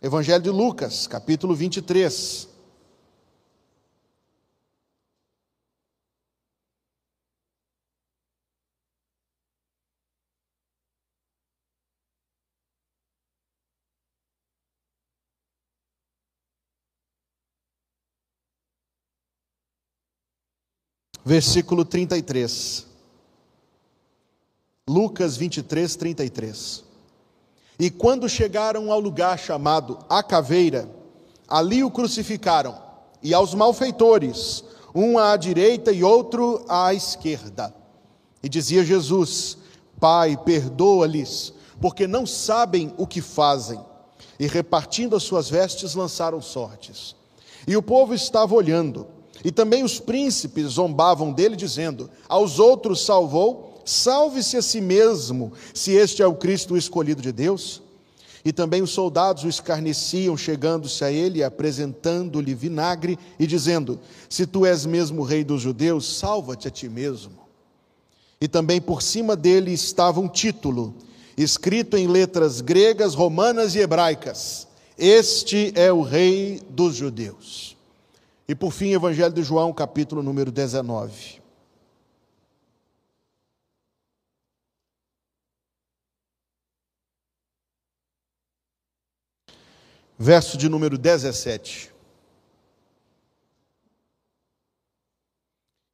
Evangelho de Lucas, capítulo 23. Versículo 33. Lucas 23, 33. E quando chegaram ao lugar chamado A Caveira, ali o crucificaram, e aos malfeitores, um à direita e outro à esquerda. E dizia Jesus: Pai, perdoa-lhes, porque não sabem o que fazem. E repartindo as suas vestes, lançaram sortes. E o povo estava olhando, e também os príncipes zombavam dele, dizendo: Aos outros salvou Salve-se a si mesmo, se este é o Cristo escolhido de Deus. E também os soldados o escarneciam, chegando-se a ele, apresentando-lhe vinagre e dizendo: Se tu és mesmo rei dos judeus, salva-te a ti mesmo. E também por cima dele estava um título, escrito em letras gregas, romanas e hebraicas: Este é o rei dos judeus. E por fim, Evangelho de João, capítulo número 19. Verso de número 17.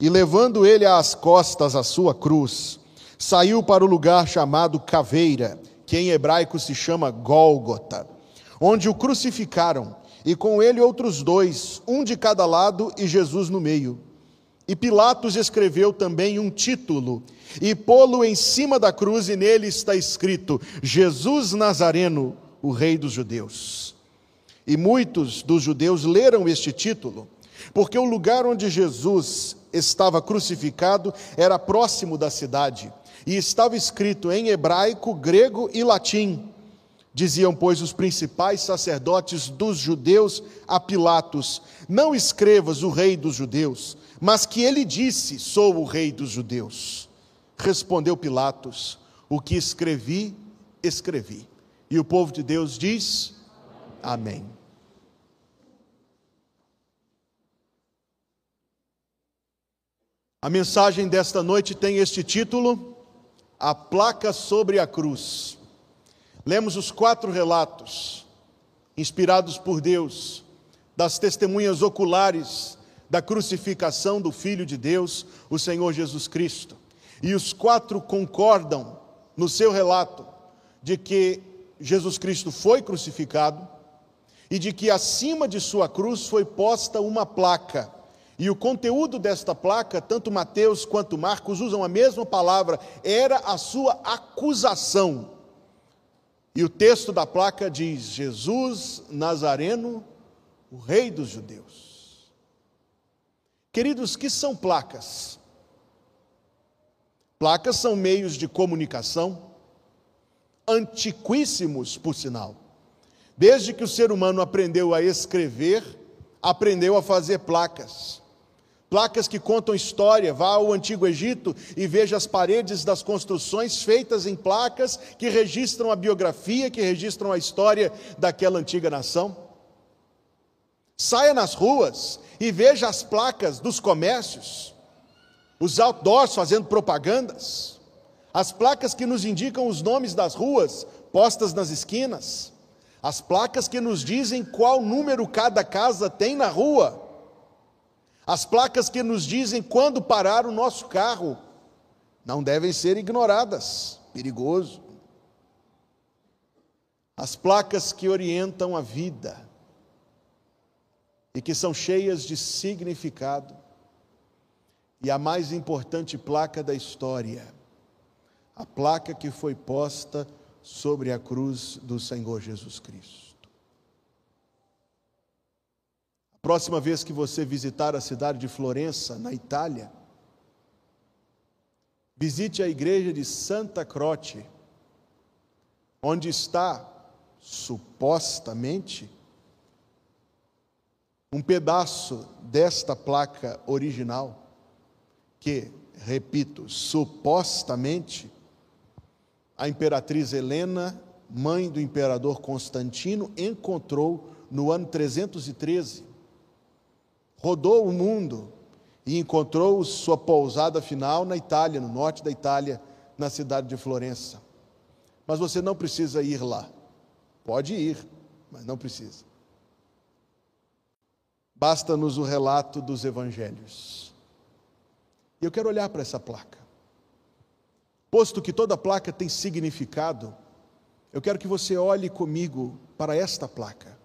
E levando ele às costas a sua cruz, saiu para o lugar chamado Caveira, que em hebraico se chama Gólgota, onde o crucificaram, e com ele outros dois, um de cada lado e Jesus no meio. E Pilatos escreveu também um título, e pô-lo em cima da cruz, e nele está escrito: Jesus Nazareno, o Rei dos Judeus. E muitos dos judeus leram este título, porque o lugar onde Jesus estava crucificado era próximo da cidade, e estava escrito em hebraico, grego e latim. Diziam, pois, os principais sacerdotes dos judeus a Pilatos: Não escrevas o rei dos judeus, mas que ele disse: Sou o rei dos judeus. Respondeu Pilatos: O que escrevi, escrevi. E o povo de Deus diz: Amém. A mensagem desta noite tem este título: A placa sobre a cruz. Lemos os quatro relatos, inspirados por Deus, das testemunhas oculares da crucificação do Filho de Deus, o Senhor Jesus Cristo. E os quatro concordam no seu relato de que Jesus Cristo foi crucificado e de que acima de sua cruz foi posta uma placa e o conteúdo desta placa, tanto Mateus quanto Marcos usam a mesma palavra, era a sua acusação. E o texto da placa diz: Jesus Nazareno, o Rei dos Judeus. Queridos, que são placas? Placas são meios de comunicação, antiquíssimos, por sinal. Desde que o ser humano aprendeu a escrever, aprendeu a fazer placas placas que contam história. Vá ao Antigo Egito e veja as paredes das construções feitas em placas que registram a biografia, que registram a história daquela antiga nação. Saia nas ruas e veja as placas dos comércios, os outdoors fazendo propagandas, as placas que nos indicam os nomes das ruas postas nas esquinas, as placas que nos dizem qual número cada casa tem na rua. As placas que nos dizem quando parar o nosso carro. Não devem ser ignoradas, perigoso. As placas que orientam a vida. E que são cheias de significado. E a mais importante placa da história, a placa que foi posta sobre a cruz do Senhor Jesus Cristo. Próxima vez que você visitar a cidade de Florença, na Itália, visite a igreja de Santa Croce, onde está, supostamente, um pedaço desta placa original, que, repito, supostamente, a imperatriz Helena mãe do imperador Constantino, encontrou no ano 313. Rodou o mundo e encontrou sua pousada final na Itália, no norte da Itália, na cidade de Florença. Mas você não precisa ir lá. Pode ir, mas não precisa. Basta-nos o relato dos evangelhos. E eu quero olhar para essa placa. Posto que toda placa tem significado, eu quero que você olhe comigo para esta placa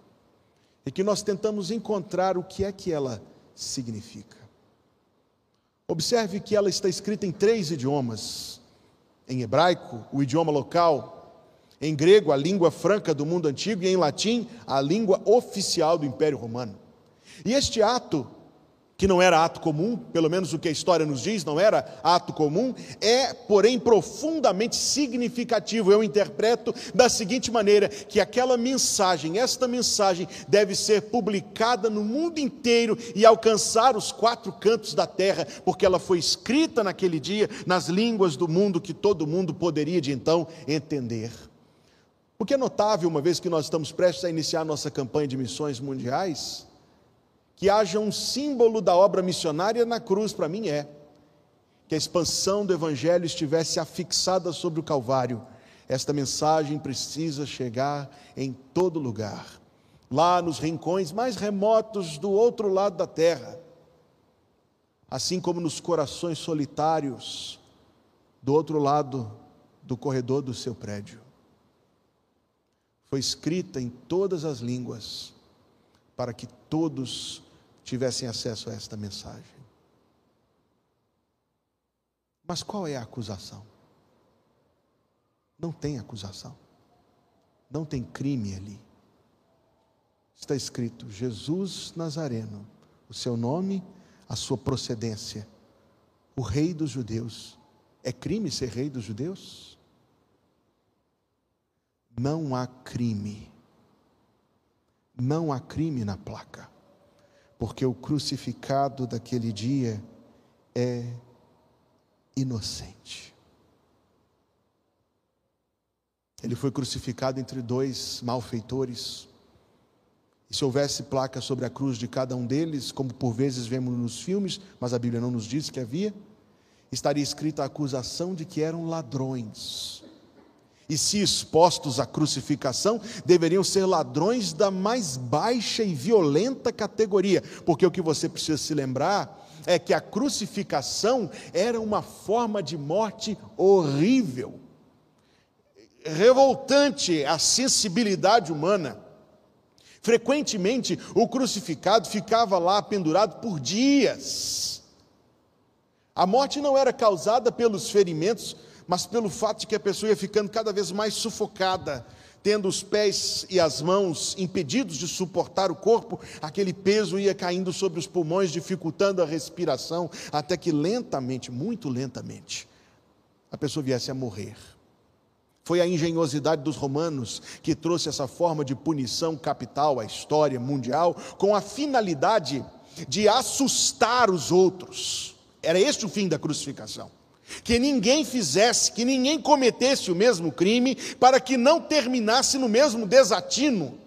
e que nós tentamos encontrar o que é que ela significa. Observe que ela está escrita em três idiomas: em hebraico, o idioma local, em grego, a língua franca do mundo antigo, e em latim, a língua oficial do Império Romano. E este ato que não era ato comum, pelo menos o que a história nos diz, não era ato comum, é, porém, profundamente significativo. Eu interpreto da seguinte maneira: que aquela mensagem, esta mensagem, deve ser publicada no mundo inteiro e alcançar os quatro cantos da terra, porque ela foi escrita naquele dia nas línguas do mundo que todo mundo poderia de então entender. O que é notável, uma vez que nós estamos prestes a iniciar nossa campanha de missões mundiais, que haja um símbolo da obra missionária na cruz, para mim é. Que a expansão do Evangelho estivesse afixada sobre o Calvário. Esta mensagem precisa chegar em todo lugar, lá nos rincões mais remotos do outro lado da terra, assim como nos corações solitários do outro lado do corredor do seu prédio. Foi escrita em todas as línguas, para que todos tivessem acesso a esta mensagem. Mas qual é a acusação? Não tem acusação. Não tem crime ali. Está escrito Jesus Nazareno, o seu nome, a sua procedência, o rei dos judeus. É crime ser rei dos judeus? Não há crime. Não há crime na placa porque o crucificado daquele dia é inocente. Ele foi crucificado entre dois malfeitores. E se houvesse placa sobre a cruz de cada um deles, como por vezes vemos nos filmes, mas a Bíblia não nos diz que havia, estaria escrita a acusação de que eram ladrões e, se expostos à crucificação, deveriam ser ladrões da mais baixa e violenta categoria, porque o que você precisa se lembrar é que a crucificação era uma forma de morte horrível, revoltante à sensibilidade humana. Frequentemente, o crucificado ficava lá pendurado por dias. A morte não era causada pelos ferimentos mas pelo fato de que a pessoa ia ficando cada vez mais sufocada, tendo os pés e as mãos impedidos de suportar o corpo, aquele peso ia caindo sobre os pulmões, dificultando a respiração, até que lentamente, muito lentamente, a pessoa viesse a morrer. Foi a engenhosidade dos romanos que trouxe essa forma de punição capital à história mundial, com a finalidade de assustar os outros. Era este o fim da crucificação que ninguém fizesse, que ninguém cometesse o mesmo crime, para que não terminasse no mesmo desatino.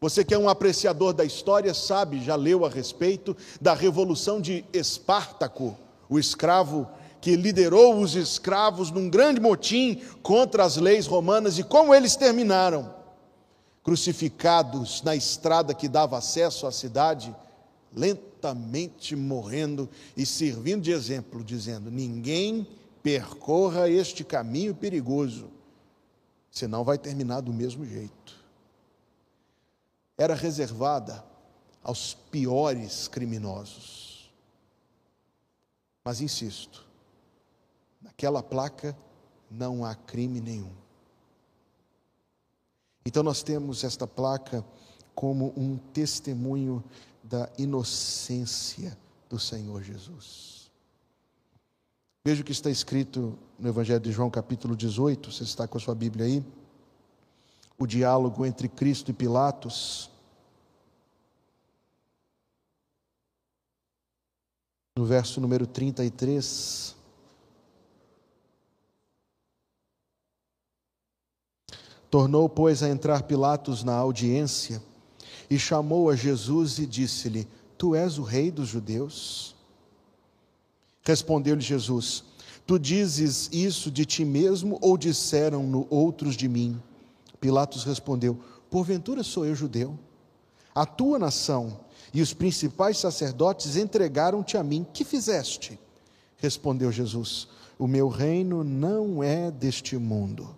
Você que é um apreciador da história sabe, já leu a respeito da revolução de Espartaco, o escravo que liderou os escravos num grande motim contra as leis romanas e como eles terminaram. Crucificados na estrada que dava acesso à cidade, lentamente morrendo e servindo de exemplo, dizendo: ninguém percorra este caminho perigoso, senão vai terminar do mesmo jeito. Era reservada aos piores criminosos. Mas insisto, naquela placa não há crime nenhum. Então nós temos esta placa como um testemunho da inocência do Senhor Jesus. Veja o que está escrito no Evangelho de João, capítulo 18. Você está com a sua Bíblia aí? O diálogo entre Cristo e Pilatos. No verso número 33. Tornou, pois, a entrar Pilatos na audiência e chamou a Jesus e disse-lhe: Tu és o rei dos judeus? Respondeu-lhe Jesus: Tu dizes isso de ti mesmo ou disseram-no outros de mim? Pilatos respondeu: Porventura sou eu judeu? A tua nação e os principais sacerdotes entregaram-te a mim. Que fizeste? Respondeu Jesus: O meu reino não é deste mundo.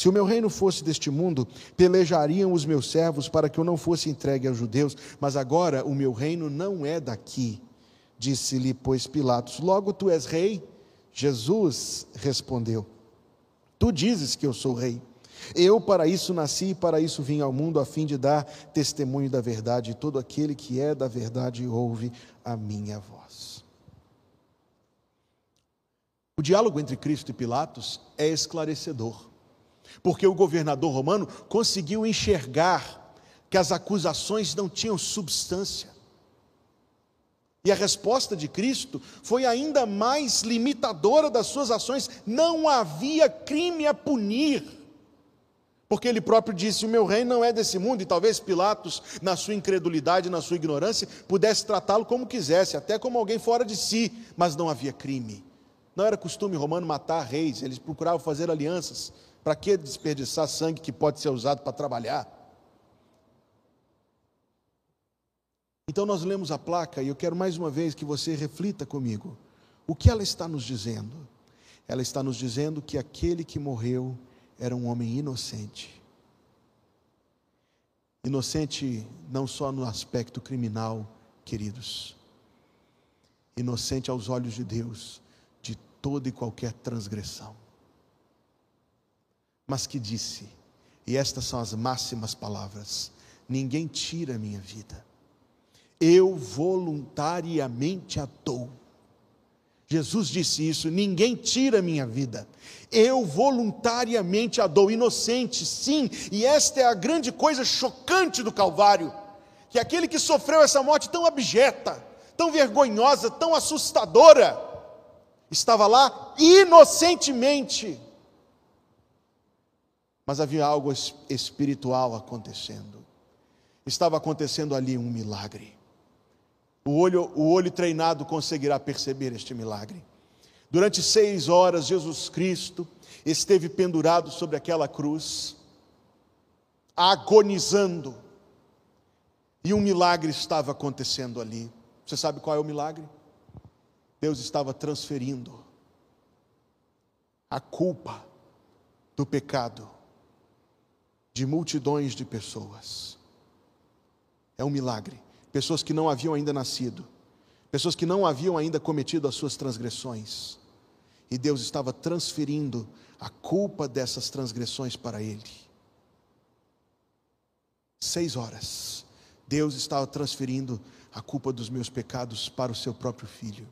Se o meu reino fosse deste mundo, pelejariam os meus servos para que eu não fosse entregue aos judeus, mas agora o meu reino não é daqui. Disse-lhe, pois, Pilatos: Logo tu és rei? Jesus respondeu: Tu dizes que eu sou rei. Eu para isso nasci e para isso vim ao mundo, a fim de dar testemunho da verdade. Todo aquele que é da verdade ouve a minha voz. O diálogo entre Cristo e Pilatos é esclarecedor, porque o governador romano conseguiu enxergar que as acusações não tinham substância. E a resposta de Cristo foi ainda mais limitadora das suas ações: não havia crime a punir. Porque ele próprio disse: O meu reino não é desse mundo, e talvez Pilatos, na sua incredulidade, na sua ignorância, pudesse tratá-lo como quisesse, até como alguém fora de si, mas não havia crime. Não era costume romano matar reis, eles procuravam fazer alianças. Para que desperdiçar sangue que pode ser usado para trabalhar? Então nós lemos a placa e eu quero mais uma vez que você reflita comigo. O que ela está nos dizendo? Ela está nos dizendo que aquele que morreu era um homem inocente. Inocente não só no aspecto criminal, queridos, inocente aos olhos de Deus de toda e qualquer transgressão. Mas que disse, e estas são as máximas palavras: ninguém tira a minha vida, eu voluntariamente a dou. Jesus disse isso: ninguém tira minha vida, eu voluntariamente a dou, inocente, sim, e esta é a grande coisa chocante do Calvário, que aquele que sofreu essa morte tão abjeta, tão vergonhosa, tão assustadora, estava lá inocentemente, mas havia algo espiritual acontecendo, estava acontecendo ali um milagre. O olho, o olho treinado conseguirá perceber este milagre. Durante seis horas, Jesus Cristo esteve pendurado sobre aquela cruz, agonizando, e um milagre estava acontecendo ali. Você sabe qual é o milagre? Deus estava transferindo a culpa do pecado de multidões de pessoas. É um milagre pessoas que não haviam ainda nascido, pessoas que não haviam ainda cometido as suas transgressões. E Deus estava transferindo a culpa dessas transgressões para ele. Seis horas, Deus estava transferindo a culpa dos meus pecados para o seu próprio filho.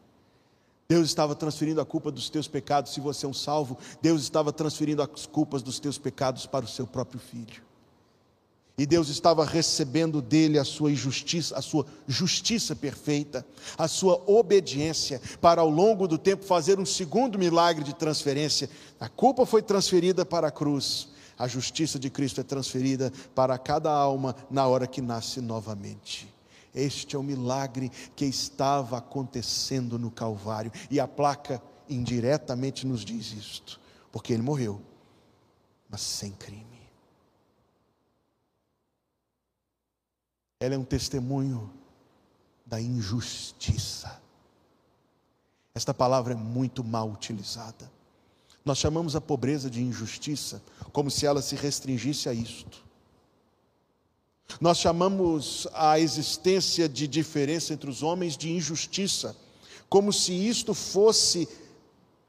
Deus estava transferindo a culpa dos teus pecados, se você é um salvo, Deus estava transferindo as culpas dos teus pecados para o seu próprio filho. E Deus estava recebendo dele a sua justiça, a sua justiça perfeita, a sua obediência, para ao longo do tempo fazer um segundo milagre de transferência. A culpa foi transferida para a cruz, a justiça de Cristo é transferida para cada alma na hora que nasce novamente. Este é o milagre que estava acontecendo no Calvário, e a placa indiretamente nos diz isto, porque ele morreu, mas sem crime. ela é um testemunho da injustiça. Esta palavra é muito mal utilizada. Nós chamamos a pobreza de injustiça, como se ela se restringisse a isto. Nós chamamos a existência de diferença entre os homens de injustiça, como se isto fosse,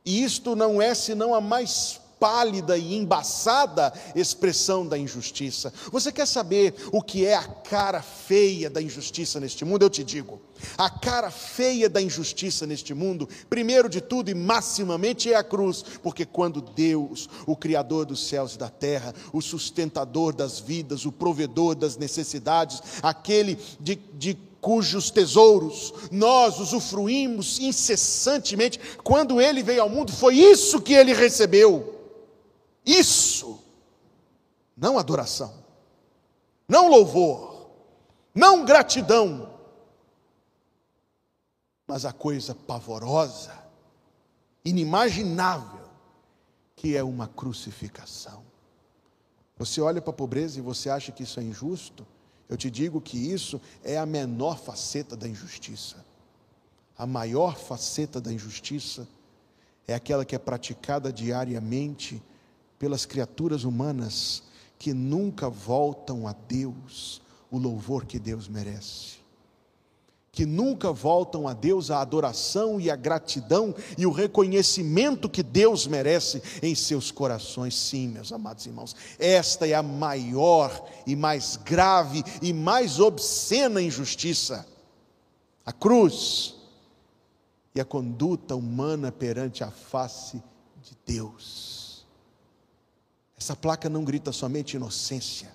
isto não é senão a mais pálida e embaçada expressão da injustiça. Você quer saber o que é a cara feia da injustiça neste mundo? Eu te digo. A cara feia da injustiça neste mundo, primeiro de tudo e maximamente, é a cruz, porque quando Deus, o Criador dos céus e da terra, o sustentador das vidas, o provedor das necessidades, aquele de, de cujos tesouros nós usufruímos incessantemente, quando ele veio ao mundo, foi isso que ele recebeu. Isso não adoração, não louvor, não gratidão, mas a coisa pavorosa, inimaginável, que é uma crucificação. Você olha para a pobreza e você acha que isso é injusto? Eu te digo que isso é a menor faceta da injustiça. A maior faceta da injustiça é aquela que é praticada diariamente pelas criaturas humanas que nunca voltam a Deus o louvor que Deus merece. Que nunca voltam a Deus a adoração e a gratidão e o reconhecimento que Deus merece em seus corações. Sim, meus amados irmãos, esta é a maior e mais grave e mais obscena injustiça. A cruz e a conduta humana perante a face de Deus. Essa placa não grita somente inocência,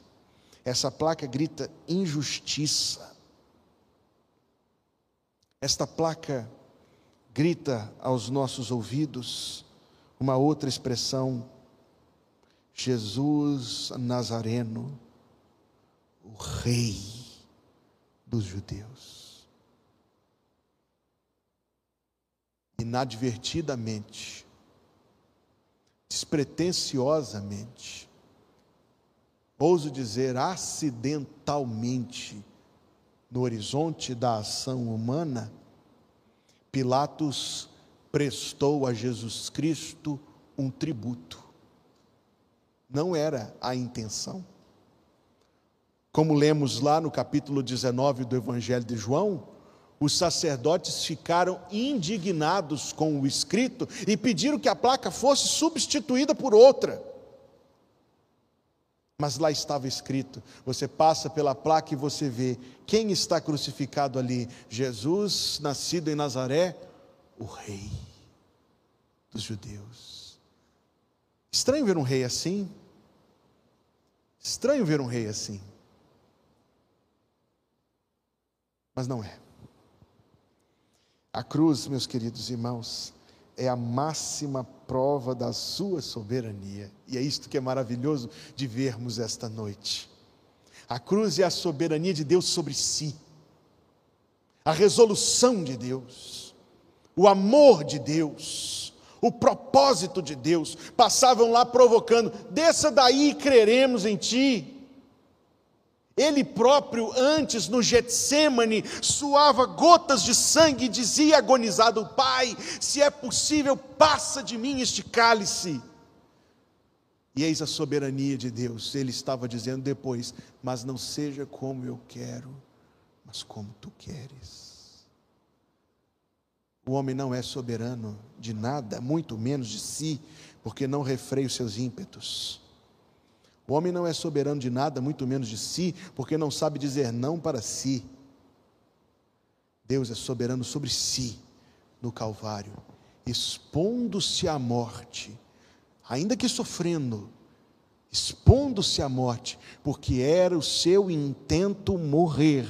essa placa grita injustiça. Esta placa grita aos nossos ouvidos uma outra expressão: Jesus Nazareno, o Rei dos Judeus. inadvertidamente, despretensiosamente, ouso dizer acidentalmente, no horizonte da ação humana, Pilatos prestou a Jesus Cristo um tributo. Não era a intenção. Como lemos lá no capítulo 19 do Evangelho de João, os sacerdotes ficaram indignados com o escrito e pediram que a placa fosse substituída por outra. Mas lá estava escrito: você passa pela placa e você vê quem está crucificado ali: Jesus, nascido em Nazaré, o Rei dos judeus. Estranho ver um rei assim. Estranho ver um rei assim. Mas não é. A cruz, meus queridos irmãos, é a máxima prova da sua soberania. E é isto que é maravilhoso de vermos esta noite. A cruz é a soberania de Deus sobre si, a resolução de Deus, o amor de Deus, o propósito de Deus. Passavam lá provocando: desça daí e creremos em Ti. Ele próprio, antes no Getsemane, suava gotas de sangue e dizia agonizado: Pai, se é possível, passa de mim este cálice. E eis a soberania de Deus. Ele estava dizendo depois: Mas não seja como eu quero, mas como tu queres. O homem não é soberano de nada, muito menos de si, porque não refreia os seus ímpetos. O homem não é soberano de nada, muito menos de si, porque não sabe dizer não para si. Deus é soberano sobre si no Calvário, expondo-se à morte, ainda que sofrendo, expondo-se à morte, porque era o seu intento morrer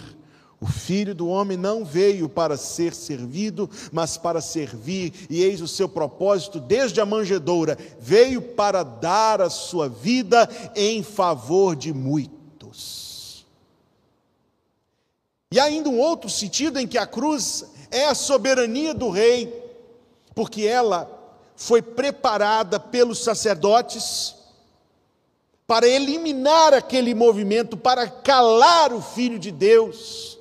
o filho do homem não veio para ser servido, mas para servir, e eis o seu propósito desde a manjedoura: veio para dar a sua vida em favor de muitos. E ainda um outro sentido em que a cruz é a soberania do rei, porque ela foi preparada pelos sacerdotes para eliminar aquele movimento, para calar o filho de Deus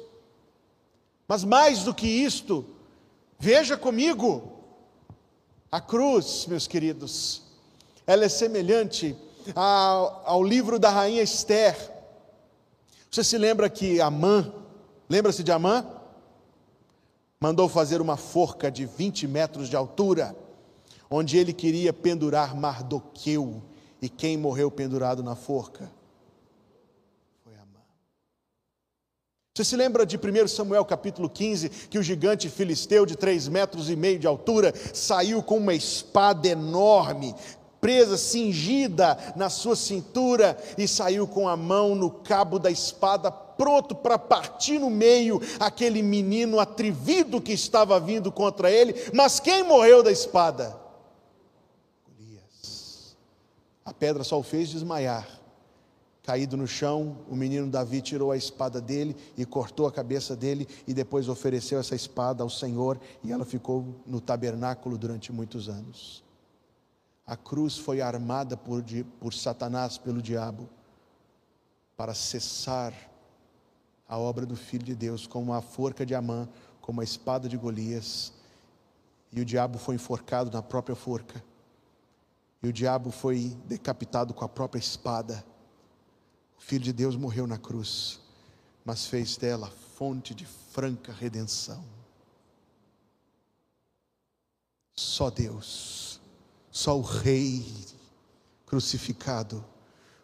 mas mais do que isto, veja comigo, a cruz, meus queridos, ela é semelhante ao, ao livro da rainha Esther. Você se lembra que Amã, lembra-se de Amã? Mandou fazer uma forca de 20 metros de altura, onde ele queria pendurar Mardoqueu, e quem morreu pendurado na forca? Você se lembra de 1 Samuel capítulo 15, que o gigante filisteu de três metros e meio de altura saiu com uma espada enorme, presa, cingida na sua cintura, e saiu com a mão no cabo da espada, pronto para partir no meio aquele menino atrevido que estava vindo contra ele. Mas quem morreu da espada? Golias. A pedra só o fez desmaiar, Caído no chão, o menino Davi tirou a espada dele e cortou a cabeça dele e depois ofereceu essa espada ao Senhor e ela ficou no tabernáculo durante muitos anos. A cruz foi armada por, por Satanás, pelo diabo, para cessar a obra do Filho de Deus, como a forca de Amã, como a espada de Golias. E o diabo foi enforcado na própria forca. E o diabo foi decapitado com a própria espada Filho de Deus morreu na cruz, mas fez dela fonte de franca redenção. Só Deus, só o Rei crucificado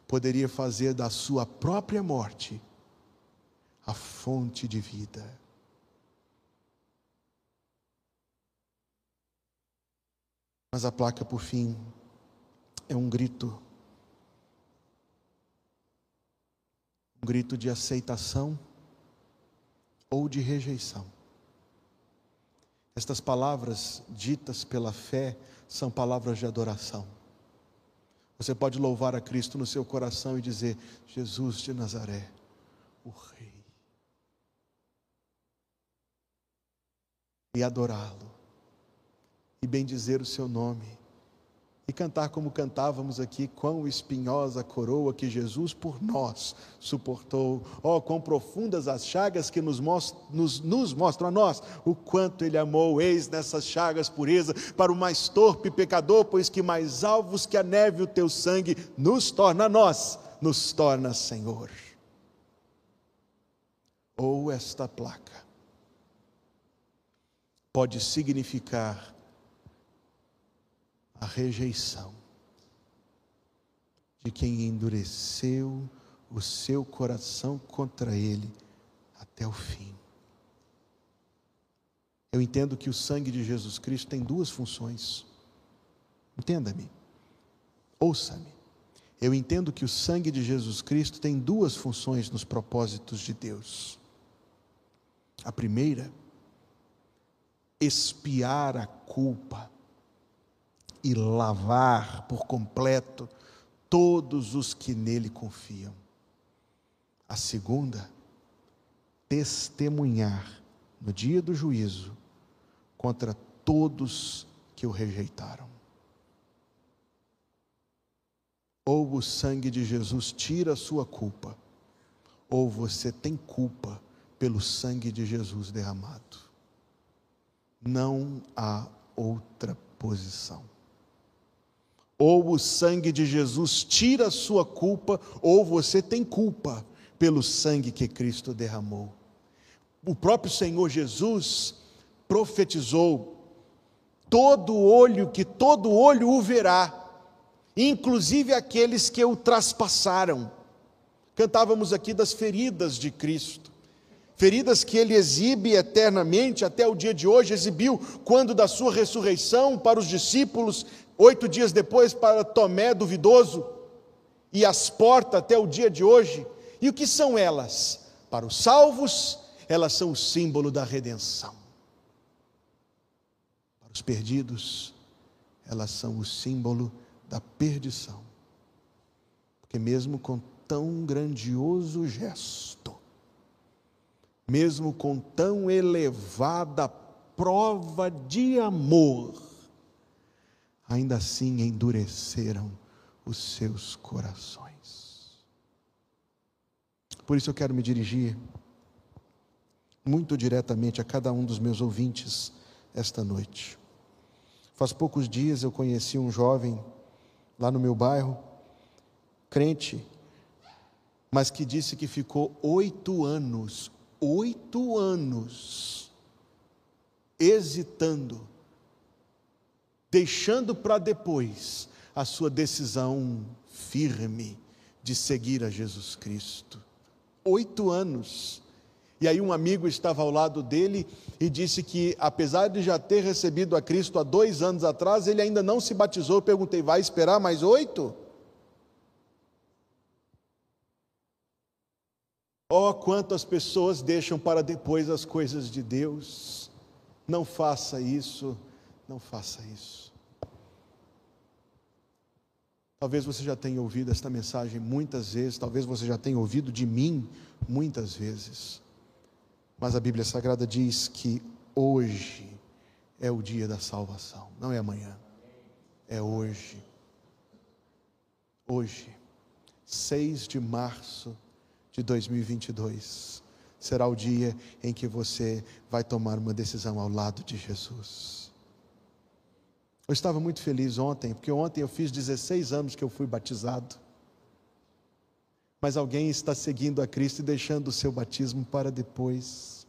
poderia fazer da sua própria morte a fonte de vida. Mas a placa, por fim, é um grito um grito de aceitação ou de rejeição. Estas palavras ditas pela fé são palavras de adoração. Você pode louvar a Cristo no seu coração e dizer: Jesus de Nazaré, o Rei. E adorá-lo, e bendizer o seu nome, e cantar como cantávamos aqui, quão espinhosa coroa que Jesus por nós suportou. Oh, quão profundas as chagas que nos, mostram, nos, nos mostram a nós o quanto Ele amou. Eis nessas chagas pureza para o mais torpe pecador, pois que mais alvos que a neve o teu sangue nos torna a nós, nos torna Senhor. Ou esta placa pode significar a rejeição de quem endureceu o seu coração contra ele até o fim. Eu entendo que o sangue de Jesus Cristo tem duas funções. Entenda-me, ouça-me. Eu entendo que o sangue de Jesus Cristo tem duas funções nos propósitos de Deus. A primeira, expiar a culpa e lavar por completo todos os que nele confiam. A segunda, testemunhar no dia do juízo contra todos que o rejeitaram. Ou o sangue de Jesus tira a sua culpa, ou você tem culpa pelo sangue de Jesus derramado. Não há outra posição ou o sangue de Jesus tira a sua culpa, ou você tem culpa pelo sangue que Cristo derramou. O próprio Senhor Jesus profetizou: todo olho, que todo olho o verá, inclusive aqueles que o traspassaram. Cantávamos aqui das feridas de Cristo feridas que ele exibe eternamente até o dia de hoje, exibiu quando da sua ressurreição para os discípulos, oito dias depois para Tomé duvidoso, e as portas até o dia de hoje. E o que são elas? Para os salvos, elas são o símbolo da redenção. Para os perdidos, elas são o símbolo da perdição. Porque mesmo com tão grandioso gesto, mesmo com tão elevada prova de amor, ainda assim endureceram os seus corações. Por isso eu quero me dirigir muito diretamente a cada um dos meus ouvintes esta noite. Faz poucos dias eu conheci um jovem lá no meu bairro, crente, mas que disse que ficou oito anos, oito anos, hesitando, deixando para depois a sua decisão firme de seguir a Jesus Cristo. Oito anos. E aí um amigo estava ao lado dele e disse que, apesar de já ter recebido a Cristo há dois anos atrás, ele ainda não se batizou. Eu perguntei, vai esperar mais oito? Oh, quantas pessoas deixam para depois as coisas de Deus. Não faça isso, não faça isso. Talvez você já tenha ouvido esta mensagem muitas vezes, talvez você já tenha ouvido de mim muitas vezes. Mas a Bíblia Sagrada diz que hoje é o dia da salvação, não é amanhã, é hoje. Hoje, 6 de março de 2022, será o dia em que você vai tomar uma decisão ao lado de Jesus. Eu estava muito feliz ontem, porque ontem eu fiz 16 anos que eu fui batizado. Mas alguém está seguindo a Cristo e deixando o seu batismo para depois.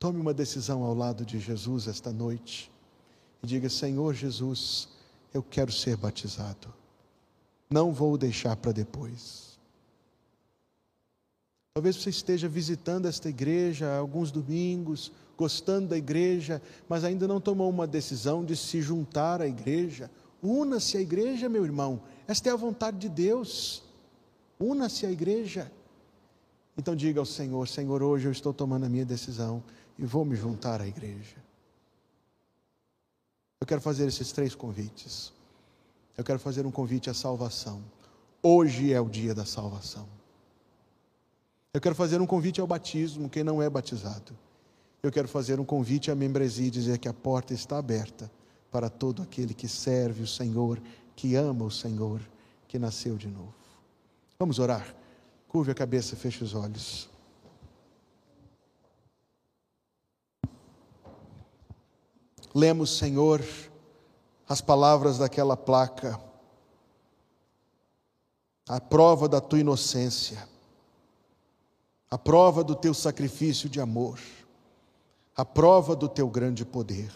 Tome uma decisão ao lado de Jesus esta noite e diga: Senhor Jesus, eu quero ser batizado. Não vou deixar para depois. Talvez você esteja visitando esta igreja alguns domingos, gostando da igreja, mas ainda não tomou uma decisão de se juntar à igreja. Una-se à igreja, meu irmão. Esta é a vontade de Deus. Una-se à igreja. Então diga ao Senhor: Senhor, hoje eu estou tomando a minha decisão e vou me juntar à igreja. Eu quero fazer esses três convites. Eu quero fazer um convite à salvação. Hoje é o dia da salvação. Eu quero fazer um convite ao batismo, quem não é batizado. Eu quero fazer um convite à membresia e dizer que a porta está aberta para todo aquele que serve o Senhor, que ama o Senhor, que nasceu de novo. Vamos orar. Curve a cabeça, feche os olhos. Lemos, Senhor, as palavras daquela placa, a prova da tua inocência a prova do teu sacrifício de amor, a prova do teu grande poder.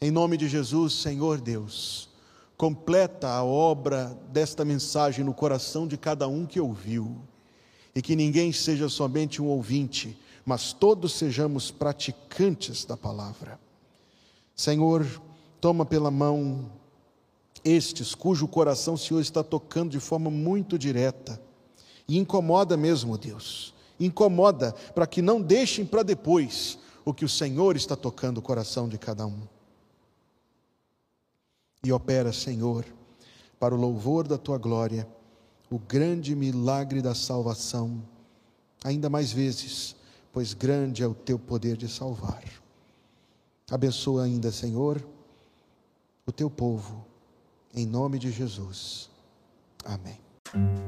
Em nome de Jesus, Senhor Deus, completa a obra desta mensagem no coração de cada um que ouviu, e que ninguém seja somente um ouvinte, mas todos sejamos praticantes da palavra. Senhor, toma pela mão estes cujo coração o Senhor está tocando de forma muito direta e incomoda mesmo, Deus. Incomoda para que não deixem para depois o que o Senhor está tocando o coração de cada um. E opera, Senhor, para o louvor da tua glória, o grande milagre da salvação, ainda mais vezes, pois grande é o teu poder de salvar. Abençoa ainda, Senhor, o teu povo, em nome de Jesus. Amém.